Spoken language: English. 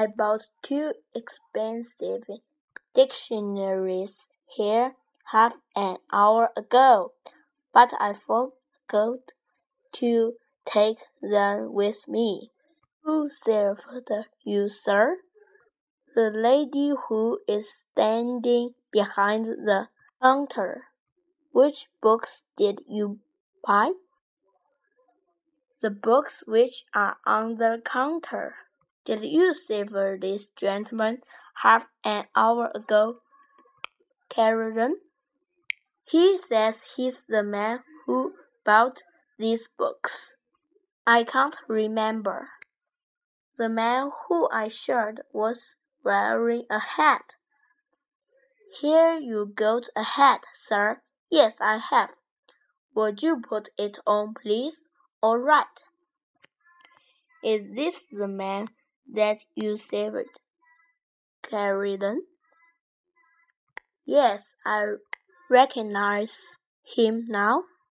I bought two expensive dictionaries here half an hour ago, but I forgot to take them with me. Who served you, sir? The lady who is standing behind the counter. Which books did you buy? The books which are on the counter. Did you serve this gentleman half an hour ago, Caroline? He says he's the man who bought these books. I can't remember. The man who I shot was wearing a hat. Here you got a hat, sir. Yes, I have. Would you put it on, please? All right. Is this the man that you saved, Caroline? Yes, I recognize him now.